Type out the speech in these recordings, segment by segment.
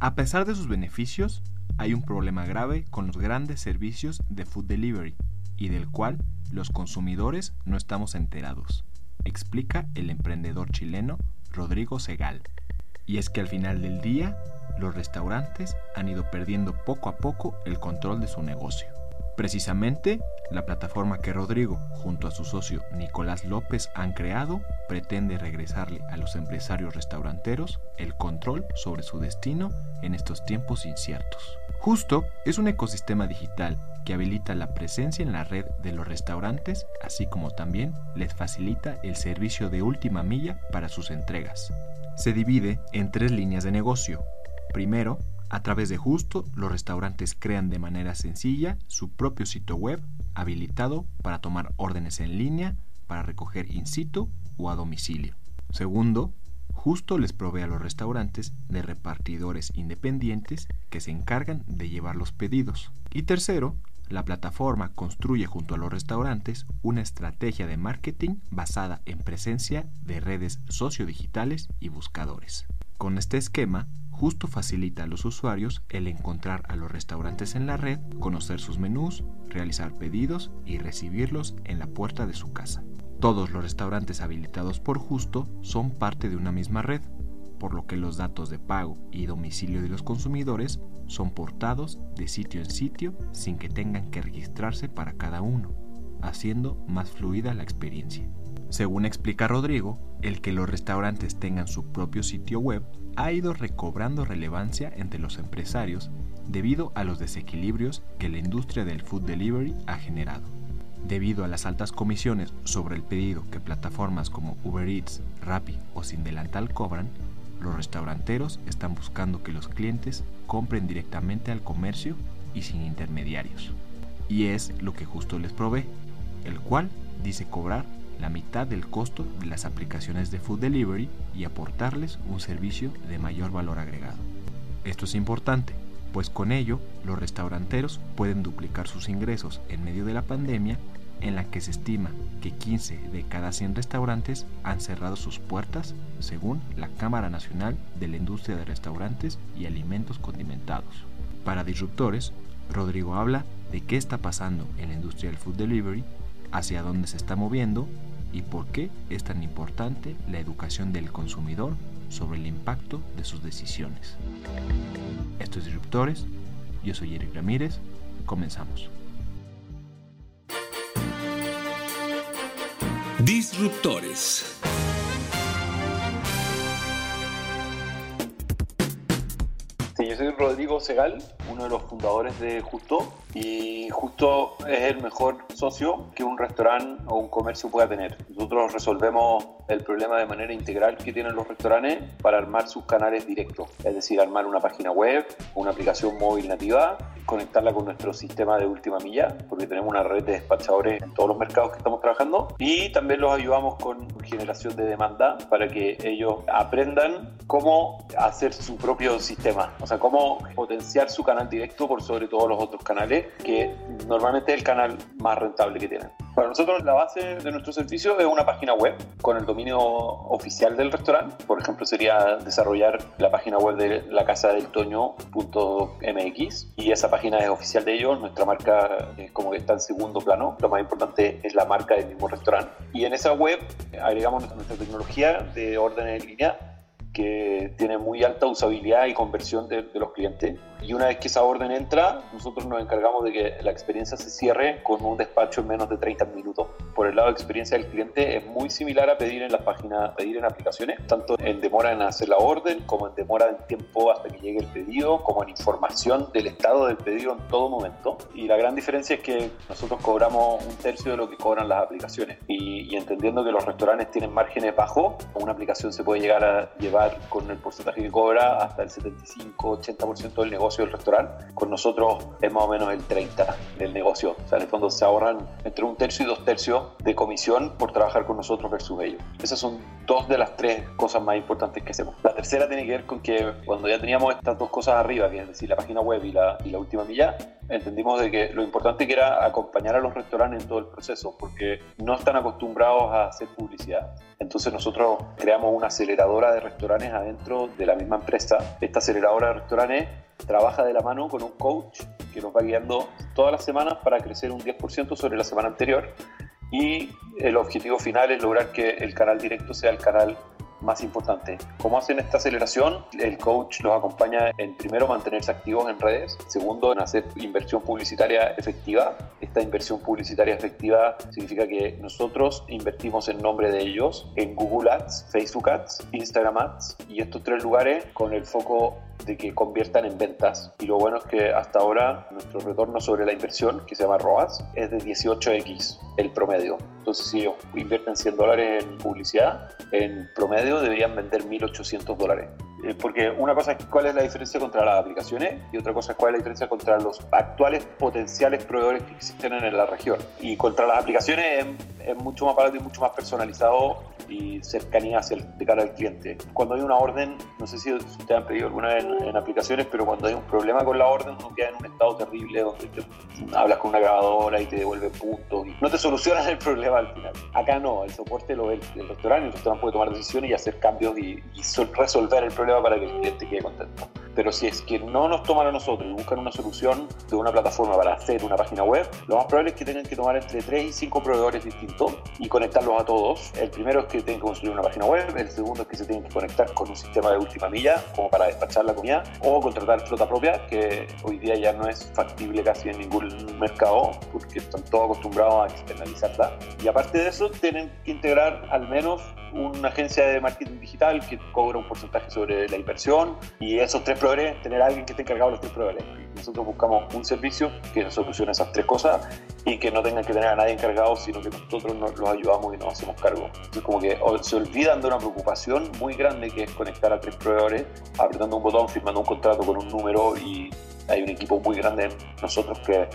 A pesar de sus beneficios, hay un problema grave con los grandes servicios de food delivery y del cual los consumidores no estamos enterados, explica el emprendedor chileno Rodrigo Segal. Y es que al final del día, los restaurantes han ido perdiendo poco a poco el control de su negocio. Precisamente, la plataforma que Rodrigo, junto a su socio Nicolás López, han creado, pretende regresarle a los empresarios restauranteros el control sobre su destino en estos tiempos inciertos. Justo es un ecosistema digital que habilita la presencia en la red de los restaurantes, así como también les facilita el servicio de última milla para sus entregas. Se divide en tres líneas de negocio. Primero, a través de Justo, los restaurantes crean de manera sencilla su propio sitio web habilitado para tomar órdenes en línea, para recoger in situ o a domicilio. Segundo, Justo les provee a los restaurantes de repartidores independientes que se encargan de llevar los pedidos. Y tercero, la plataforma construye junto a los restaurantes una estrategia de marketing basada en presencia de redes sociodigitales y buscadores. Con este esquema, justo facilita a los usuarios el encontrar a los restaurantes en la red, conocer sus menús, realizar pedidos y recibirlos en la puerta de su casa. Todos los restaurantes habilitados por Justo son parte de una misma red, por lo que los datos de pago y domicilio de los consumidores son portados de sitio en sitio sin que tengan que registrarse para cada uno, haciendo más fluida la experiencia. Según explica Rodrigo, el que los restaurantes tengan su propio sitio web ha ido recobrando relevancia entre los empresarios debido a los desequilibrios que la industria del food delivery ha generado. Debido a las altas comisiones sobre el pedido que plataformas como Uber Eats, Rappi o Sin Delantal cobran, los restauranteros están buscando que los clientes compren directamente al comercio y sin intermediarios. Y es lo que justo les provee, el cual dice cobrar la mitad del costo de las aplicaciones de food delivery y aportarles un servicio de mayor valor agregado. Esto es importante, pues con ello los restauranteros pueden duplicar sus ingresos en medio de la pandemia en la que se estima que 15 de cada 100 restaurantes han cerrado sus puertas según la Cámara Nacional de la Industria de Restaurantes y Alimentos Condimentados. Para Disruptores, Rodrigo habla de qué está pasando en la industria del food delivery, hacia dónde se está moviendo y por qué es tan importante la educación del consumidor sobre el impacto de sus decisiones. Esto es Disruptores, yo soy Eric Ramírez, comenzamos. Disruptores. Sí, yo soy Rodrigo Segal, uno de los fundadores de Justo y Justo es el mejor socio que un restaurante o un comercio pueda tener. Nosotros resolvemos el problema de manera integral que tienen los restaurantes para armar sus canales directos, es decir, armar una página web, una aplicación móvil nativa, conectarla con nuestro sistema de última milla, porque tenemos una red de despachadores en todos los mercados que estamos trabajando y también los ayudamos con generación de demanda para que ellos aprendan cómo hacer su propio sistema, o sea, cómo potenciar su canal directo por sobre todos los otros canales, que normalmente es el canal más rentable que tienen. Para nosotros la base de nuestro servicio es una página web con el dominio oficial del restaurante. Por ejemplo, sería desarrollar la página web de la casa del toño.mx y esa página es oficial de ellos. Nuestra marca es como que está en segundo plano. Lo más importante es la marca del mismo restaurante. Y en esa web agregamos nuestra tecnología de orden en línea que tiene muy alta usabilidad y conversión de, de los clientes y una vez que esa orden entra, nosotros nos encargamos de que la experiencia se cierre con un despacho en menos de 30 minutos. Por el lado de experiencia del cliente es muy similar a pedir en las páginas, pedir en aplicaciones, tanto en demora en hacer la orden, como en demora en tiempo hasta que llegue el pedido, como en información del estado del pedido en todo momento. Y la gran diferencia es que nosotros cobramos un tercio de lo que cobran las aplicaciones. Y, y entendiendo que los restaurantes tienen márgenes bajos, una aplicación se puede llegar a llevar con el porcentaje que cobra hasta el 75-80% del negocio del restaurante. Con nosotros es más o menos el 30% del negocio. O sea, en el fondo se ahorran entre un tercio y dos tercios de comisión por trabajar con nosotros versus ellos. Esas son dos de las tres cosas más importantes que hacemos. La tercera tiene que ver con que cuando ya teníamos estas dos cosas arriba, que es decir, la página web y la, y la última milla, entendimos de que lo importante que era acompañar a los restaurantes en todo el proceso, porque no están acostumbrados a hacer publicidad. Entonces nosotros creamos una aceleradora de restaurantes adentro de la misma empresa. Esta aceleradora de restaurantes trabaja de la mano con un coach que nos va guiando todas las semanas para crecer un 10% sobre la semana anterior y el objetivo final es lograr que el canal directo sea el canal más importante. ¿Cómo hacen esta aceleración? El coach los acompaña en primero mantenerse activos en redes, segundo en hacer inversión publicitaria efectiva. Esta inversión publicitaria efectiva significa que nosotros invertimos en nombre de ellos en Google Ads, Facebook Ads, Instagram Ads y estos tres lugares con el foco de que conviertan en ventas. Y lo bueno es que hasta ahora nuestro retorno sobre la inversión, que se llama ROAS, es de 18x el promedio. Entonces, si ellos invierten 100 dólares en publicidad, en promedio deberían vender 1.800 dólares. Eh, porque una cosa es cuál es la diferencia contra las aplicaciones y otra cosa es cuál es la diferencia contra los actuales potenciales proveedores que existen en la región. Y contra las aplicaciones es, es mucho más barato y mucho más personalizado y cercanía hacia el, de cara al cliente. Cuando hay una orden, no sé si ustedes han pedido alguna vez en, en, aplicaciones, pero cuando hay un problema con la orden, uno queda en un estado terrible donde te, hablas con una grabadora y te devuelve puntos y no te solucionan el problema al final. Acá no, el soporte lo ve el, el restaurante, el restaurante puede tomar decisiones y hacer cambios y, y resolver el problema para que el cliente quede contento. Pero si es que no nos toman a nosotros y buscan una solución de una plataforma para hacer una página web, lo más probable es que tengan que tomar entre 3 y 5 proveedores distintos y conectarlos a todos. El primero es que tienen que construir una página web, el segundo es que se tienen que conectar con un sistema de última milla como para despachar la comida o contratar flota propia, que hoy día ya no es factible casi en ningún mercado porque están todos acostumbrados a externalizarla. Y aparte de eso, tienen que integrar al menos una agencia de marketing digital que cobra un porcentaje sobre la inversión y esos tres proveedores, tener a alguien que esté encargado de los tres proveedores. Nosotros buscamos un servicio que solucione esas tres cosas y que no tengan que tener a nadie encargado, sino que nosotros nos, los ayudamos y nos hacemos cargo. Entonces, como que se olvidan de una preocupación muy grande que es conectar a tres proveedores, apretando un botón, firmando un contrato con un número y hay un equipo muy grande nosotros que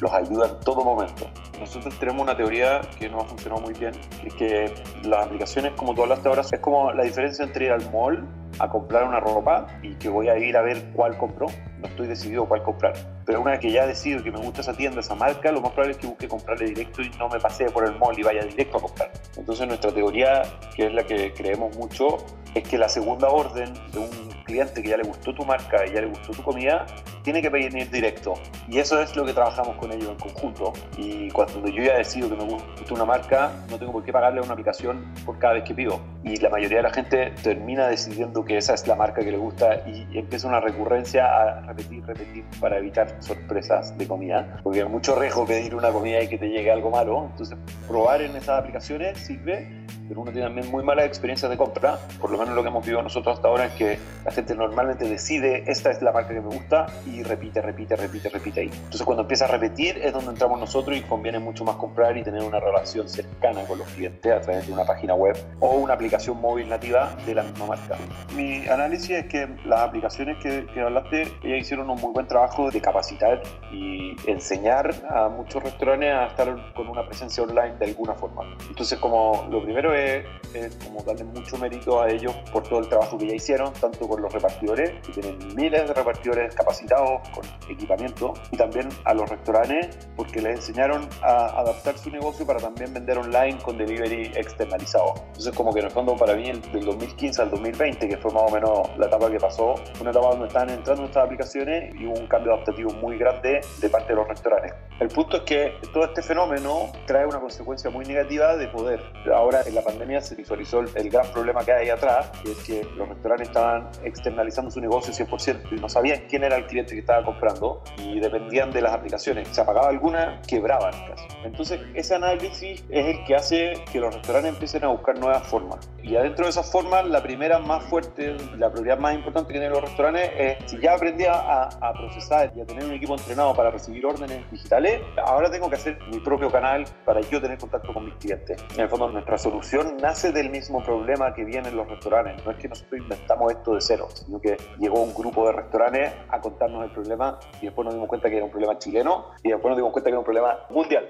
los ayuda en todo momento. Nosotros tenemos una teoría que no ha funcionado muy bien, que es que las aplicaciones, como tú hablaste ahora, es como la diferencia entre ir al mall a comprar una ropa y que voy a ir a ver cuál compro. No estoy decidido cuál comprar. Pero una vez que ya decido que me gusta esa tienda, esa marca, lo más probable es que busque comprarle directo y no me pasee por el mall y vaya directo a comprar. Entonces nuestra teoría, que es la que creemos mucho, es que la segunda orden de un cliente que ya le gustó tu marca y ya le gustó tu comida, tiene que venir directo. Y eso es lo que trabajamos con ellos en conjunto. Y cuando yo ya decido que me gusta una marca, no tengo por qué pagarle a una aplicación por cada vez que pido. Y la mayoría de la gente termina decidiendo que esa es la marca que le gusta y empieza una recurrencia a repetir, repetir para evitar sorpresas de comida. Porque es mucho riesgo pedir una comida y que te llegue algo malo. Entonces, probar en esas aplicaciones sirve pero uno tiene también muy malas experiencias de compra. Por lo menos lo que hemos vivido nosotros hasta ahora es que la gente normalmente decide, esta es la marca que me gusta, y repite, repite, repite, repite ahí. Entonces cuando empieza a repetir es donde entramos nosotros y conviene mucho más comprar y tener una relación cercana con los clientes a través de una página web o una aplicación móvil nativa de la misma marca. Mi análisis es que las aplicaciones que, que hablaste, ellas hicieron un muy buen trabajo de capacitar y enseñar a muchos restaurantes a estar con una presencia online de alguna forma. Entonces como lo primero es es, como darle mucho mérito a ellos por todo el trabajo que ya hicieron, tanto con los repartidores, que tienen miles de repartidores capacitados con equipamiento, y también a los restaurantes, porque les enseñaron a adaptar su negocio para también vender online con delivery externalizado. Entonces, como que en el fondo, para mí, del 2015 al 2020, que fue más o menos la etapa que pasó, una etapa donde estaban entrando estas aplicaciones y hubo un cambio adaptativo muy grande de parte de los restaurantes. El punto es que todo este fenómeno trae una consecuencia muy negativa de poder. Ahora, en la pandemia se visualizó el, gran problema que hay atrás, que es que los restaurantes estaban externalizando su negocio 100% y no sabían quién era el cliente que estaba comprando y dependían de las aplicaciones. Se apagaba alguna, quebraban casi. Entonces, ese análisis es el que hace que los restaurantes empiecen a buscar nuevas formas. Y adentro de esas formas, la primera más fuerte, la prioridad más importante que tienen los restaurantes es, si ya aprendí a, a procesar y a tener un equipo entrenado para recibir órdenes digitales, ahora tengo que hacer mi propio canal para yo tener contacto con mis clientes. En el fondo, nuestra solución nace del mismo problema que vienen los restaurantes. No es que nosotros inventamos esto de cero, sino que llegó un grupo de restaurantes a contarnos el problema y después nos dimos cuenta que era un problema chileno y después nos dimos cuenta que era un problema mundial.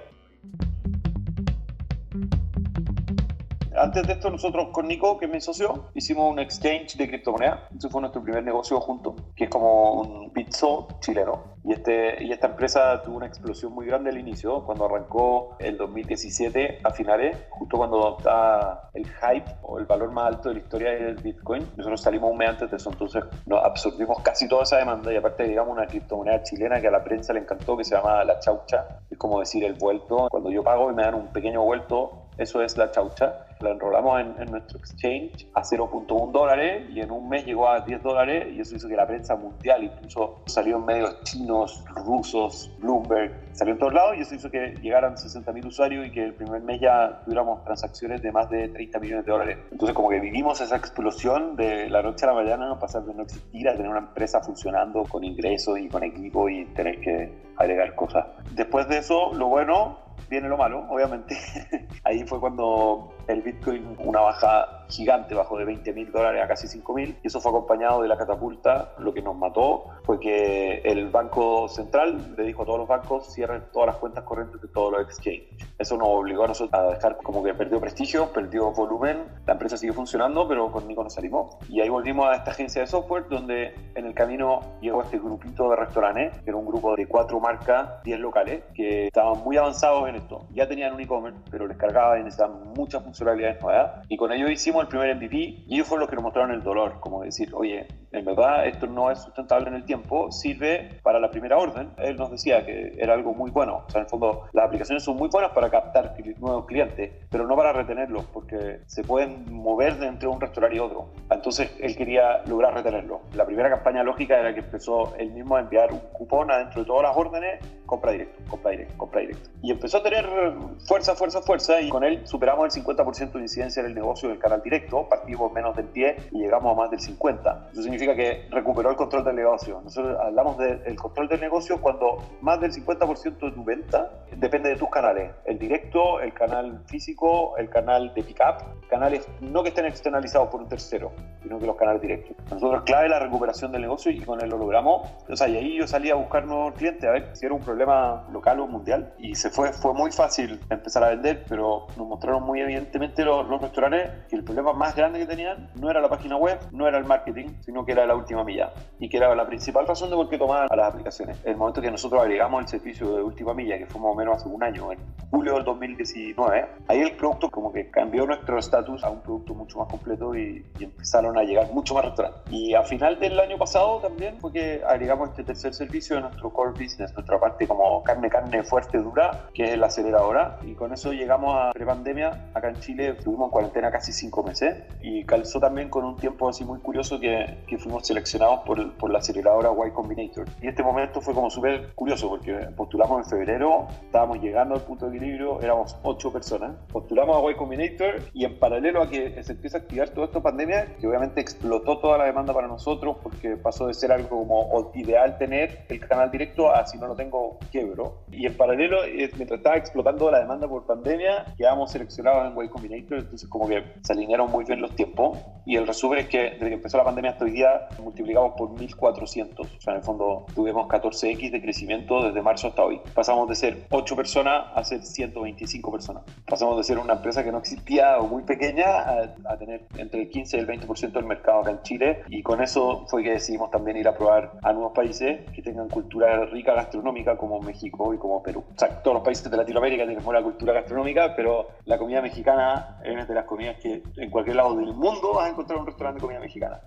Antes de esto, nosotros con Nico, que es mi socio, hicimos un exchange de criptomonedas. Ese fue nuestro primer negocio junto, que es como un Bitso chileno. Y, este, y esta empresa tuvo una explosión muy grande al inicio, cuando arrancó el 2017 a finales, justo cuando estaba el hype o el valor más alto de la historia del Bitcoin. Nosotros salimos un mes antes de eso, entonces nos absorbimos casi toda esa demanda y aparte digamos una criptomoneda chilena que a la prensa le encantó, que se llama la chaucha. Es como decir el vuelto. Cuando yo pago y me dan un pequeño vuelto, eso es la chaucha. La enrolamos en, nuestro exchange a 0.1 dólares y en un mes llegó a 10 dólares y eso hizo que la prensa mundial, incluso salió en medios chinos, rusos, Bloomberg, salió en todos lados y eso hizo que llegaran 60.000 usuarios y que el primer mes ya tuviéramos transacciones de más de 30 millones de dólares. Entonces como que vivimos esa explosión de la noche a la mañana, pasar de no existir a tener una empresa funcionando con ingresos y con equipo y tener que agregar cosas. Después de eso, lo bueno viene lo malo, obviamente. Ahí fue cuando el Bitcoin, una baja gigante, bajó de 20 mil dólares a casi 5 mil, y eso fue acompañado de la catapulta. Lo que nos mató fue que el Banco Central le dijo a todos los bancos cierren todas las cuentas corrientes de todos los exchanges. Eso nos obligó a nosotros a dejar como que perdió prestigio, perdió volumen, la empresa sigue funcionando, pero conmigo nos salimos. Y ahí volvimos a esta agencia de software, donde en el camino llegó este grupito de restaurantes, que era un grupo de cuatro marcas, 10 locales, que estaban muy avanzados en esto. Ya tenían un e-commerce, pero les cargaba y necesitaban muchas funcionalidades nuevas. Y con ello hicimos el primer MVP y ellos fueron los que nos mostraron el dolor, como decir, oye, en verdad esto no es sustentable en el tiempo, sirve para la primera orden. Él nos decía que era algo muy bueno. O sea, en el fondo, las aplicaciones son muy buenas para captar nuevos clientes, pero no para retenerlos, porque se pueden mover de entre un restaurante y otro. Entonces, él quería lograr retenerlo. La primera campaña lógica era que empezó él mismo a enviar un cupón adentro de todas las órdenes, compra directo, compra directo, compra directo. Y empezó a tener fuerza, fuerza, fuerza, y con él superamos el 50% de incidencia en el negocio del canal directo, partimos menos del 10 y llegamos a más del 50%. Eso significa que recuperó el control del negocio. Nosotros hablamos del control del negocio cuando más del 50% de tu venta depende de tus canales. El directo, el canal físico, el canal de pickup, canales no que estén externalizados por un tercero, sino que los canales directos. Nosotros clave la recuperación del negocio y con él lo logramos. O sea, y ahí yo salí a buscar nuevos clientes, a ver si era un problema local o mundial. Y se fue, fue muy fácil empezar a vender, pero nos mostraron muy evidentemente los, los restaurantes el problema más grande que tenían no era la página web, no era el marketing, sino que era la última milla. Y que era la principal razón de por qué tomaban a las aplicaciones. El momento que nosotros agregamos el servicio de última milla, que fue más o menos hace un año, en julio del 2019, ahí el producto como que cambió nuestro estatus a un producto mucho más completo y, empezaron a llegar mucho más restaurantes. Y a final del año pasado también fue que agregamos este tercer servicio de nuestro core business, nuestra parte como carne, carne fuerte, dura, que es la aceleradora. Y con eso llegamos a prepandemia. Acá en Chile estuvimos en cuarentena casi cinco meses y calzó también con un tiempo así muy curioso que, que fuimos seleccionados por, por la aceleradora Y Combinator. Y este momento fue como súper curioso porque postulamos en febrero, estábamos llegando al punto de equilibrio, éramos ocho personas. Postulamos a Y Combinator y en paralelo a que se empieza a activar toda esta pandemia, que obviamente explotó toda la demanda para nosotros porque pasó de ser algo como ideal tener el canal directo a si no lo tengo, quebro. Y en paralelo, eh, mientras estaba explotando la demanda por pandemia, quedamos seleccionados en Y Combinator, entonces como que se alinearon muy bien los tiempos. Y el resumen es que desde que empezó la pandemia hasta hoy día multiplicamos por 1400. O sea, en el fondo tuvimos 14x de crecimiento desde marzo hasta hoy. Pasamos de ser 8 personas a ser 125 personas. Pasamos de ser una empresa que no existía o muy pequeña a, tener entre el 15 y el 20% del mercado acá en Chile. Y con eso fue que decidimos también ir a probar a nuevos países que tengan cultura rica gastronómica como México y como Perú. O sea, todos los países de Latinoamérica tienen buena cultura gastronómica, pero la comida mexicana es una de las comidas que en cualquier lado del mundo vas a encontrar un restaurante de comida mexicana.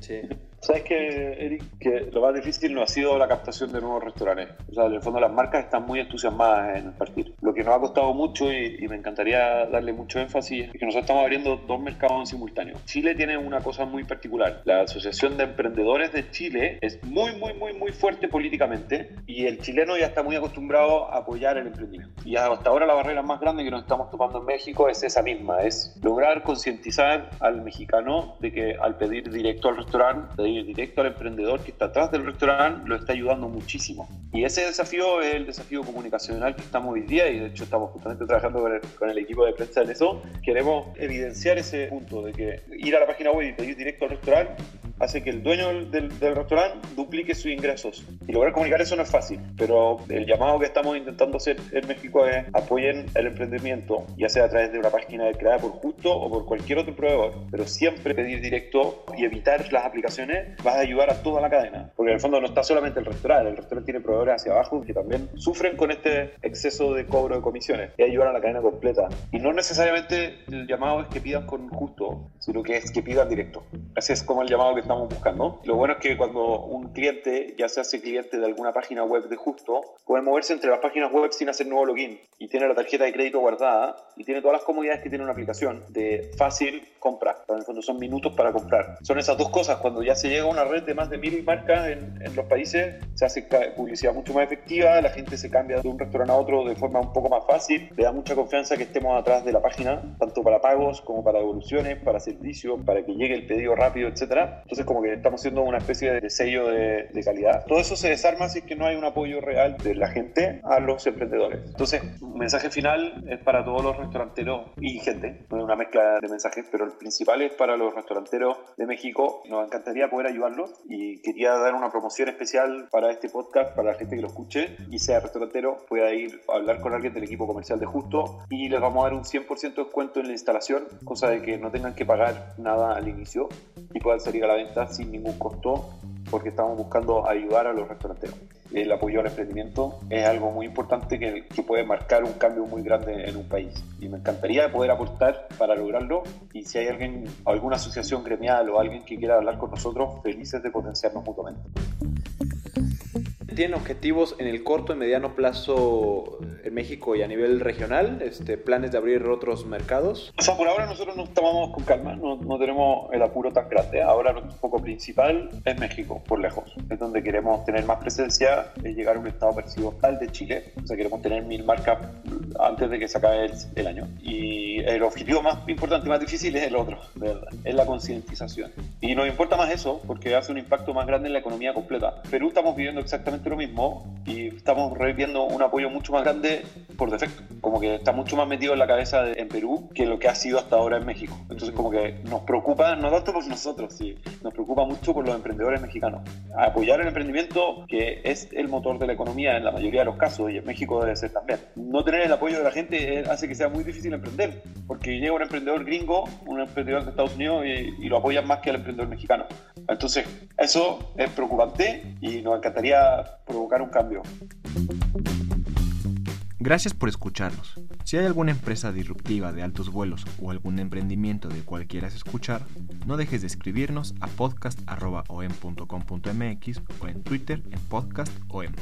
Sí. Sabes que, Eric, que lo más difícil no ha sido la captación de nuevos restaurantes. O sea, en el fondo las marcas están muy entusiasmadas en partir. Lo que nos ha costado mucho y, y me encantaría darle mucho énfasis es que nosotros estamos abriendo dos mercados en simultáneo. Chile tiene una cosa muy particular. La Asociación de Emprendedores de Chile es muy, muy, muy, muy fuerte políticamente y el chileno ya está muy acostumbrado a apoyar el emprendimiento. Y hasta ahora la barrera más grande que nos estamos topando en México es esa misma, es lograr concientizar al mexicano de que al pedir directo al restaurante, pedir directo al emprendedor que está atrás del restaurante, lo está ayudando muchísimo. Y ese desafío es el desafío comunicacional que estamos hoy día y de hecho estamos justamente trabajando con el, con el equipo de prensa en eso. Queremos evidenciar ese punto de que ir a la página web y pedir directo al restaurante hace que el dueño del, del, restaurante duplique sus ingresos. Y lograr comunicar eso no es fácil, pero el llamado que estamos intentando hacer en México es apoyen el emprendimiento, ya sea a través de una página creada por Justo o por cualquier otro proveedor, pero siempre pedir directo y evitar las aplicaciones va a ayudar a toda la cadena, porque en el fondo no está solamente el restaurante, el restaurante tiene proveedores hacia abajo que también sufren con este exceso de cobro de comisiones y ayudar a la cadena completa. Y no necesariamente el llamado es que pidan con Justo, sino que es que pidan directo. Ese es como el llamado que estamos buscando. Lo bueno es que cuando un cliente ya se hace cliente de alguna página web de Justo, puede moverse entre las páginas web sin hacer nuevo login y tiene la tarjeta de crédito guardada y tiene todas las comodidades que tiene una aplicación de fácil compra. En el fondo son minutos para comprar. Son esas dos cosas. Cuando ya se llega a una red de más de mil marcas en, los países, se hace publicidad mucho más efectiva, la gente se cambia de un restaurante a otro de forma un poco más fácil, le da mucha confianza que estemos atrás de la página, tanto para pagos como para devoluciones, para servicios, para que llegue el pedido rápido, etcétera. Entonces como que estamos siendo una especie de sello de, de calidad. Todo eso se desarma si es que no hay un apoyo real de la gente a los emprendedores. Entonces, un mensaje final es para todos los restauranteros y gente, no es una mezcla de mensajes, pero el principal es para los restauranteros de México. Nos encantaría poder ayudarlos y quería dar una promoción especial para este podcast, para la gente que lo escuche y sea restaurantero, pueda ir a hablar con alguien del equipo comercial de Justo y les vamos a dar un 100% de descuento en la instalación, cosa de que no tengan que pagar nada al inicio y puedan salir a la venta sin ningún costo porque estamos buscando ayudar a los restauranteros. El apoyo al emprendimiento es algo muy importante que, que, puede marcar un cambio muy grande en un país. Y me encantaría poder aportar para lograrlo. Y si hay alguien, alguna asociación gremial o alguien que quiera hablar con nosotros, felices de potenciarnos mutuamente. ¿Tienen objetivos en el corto y mediano plazo México y a nivel regional? Este, ¿Planes de abrir otros mercados? O sea, por ahora nosotros nos tomamos con calma, no, no tenemos el apuro tan grande. Ahora nuestro foco principal es México, por lejos. Es donde queremos tener más presencia, es llegar a un estado parecido al de Chile. O sea, queremos tener mil marcas antes de que se acabe el, el año. Y el objetivo más importante y más difícil es el otro, verdad, es la concientización. Y nos importa más eso porque hace un impacto más grande en la economía completa. Perú estamos viviendo exactamente lo mismo y estamos viendo un apoyo mucho más grande por defecto. Como que está mucho más metido en la cabeza de, en Perú que lo que ha sido hasta ahora en México. Entonces como que nos preocupa, no tanto por nosotros, sí, nos preocupa mucho por los emprendedores mexicanos. Apoyar el emprendimiento que es el motor de la economía en la mayoría de los casos y en México debe ser también. No tener el apoyo de la gente hace que sea muy difícil emprender porque llega un emprendedor gringo, un emprendedor de Estados Unidos y, y lo apoyan más que al emprendedor mexicano. Entonces eso es preocupante y nos encantaría provocar un cambio. Gracias por escucharnos. Si hay alguna empresa disruptiva de altos vuelos o algún emprendimiento del cual quieras escuchar, no dejes de escribirnos a podcast.om.com.mx o en Twitter en podcastom.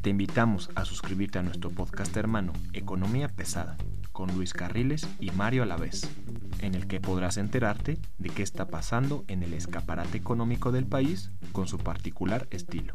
Te invitamos a suscribirte a nuestro podcast hermano Economía Pesada con Luis Carriles y Mario Alavés, en el que podrás enterarte de qué está pasando en el escaparate económico del país con su particular estilo.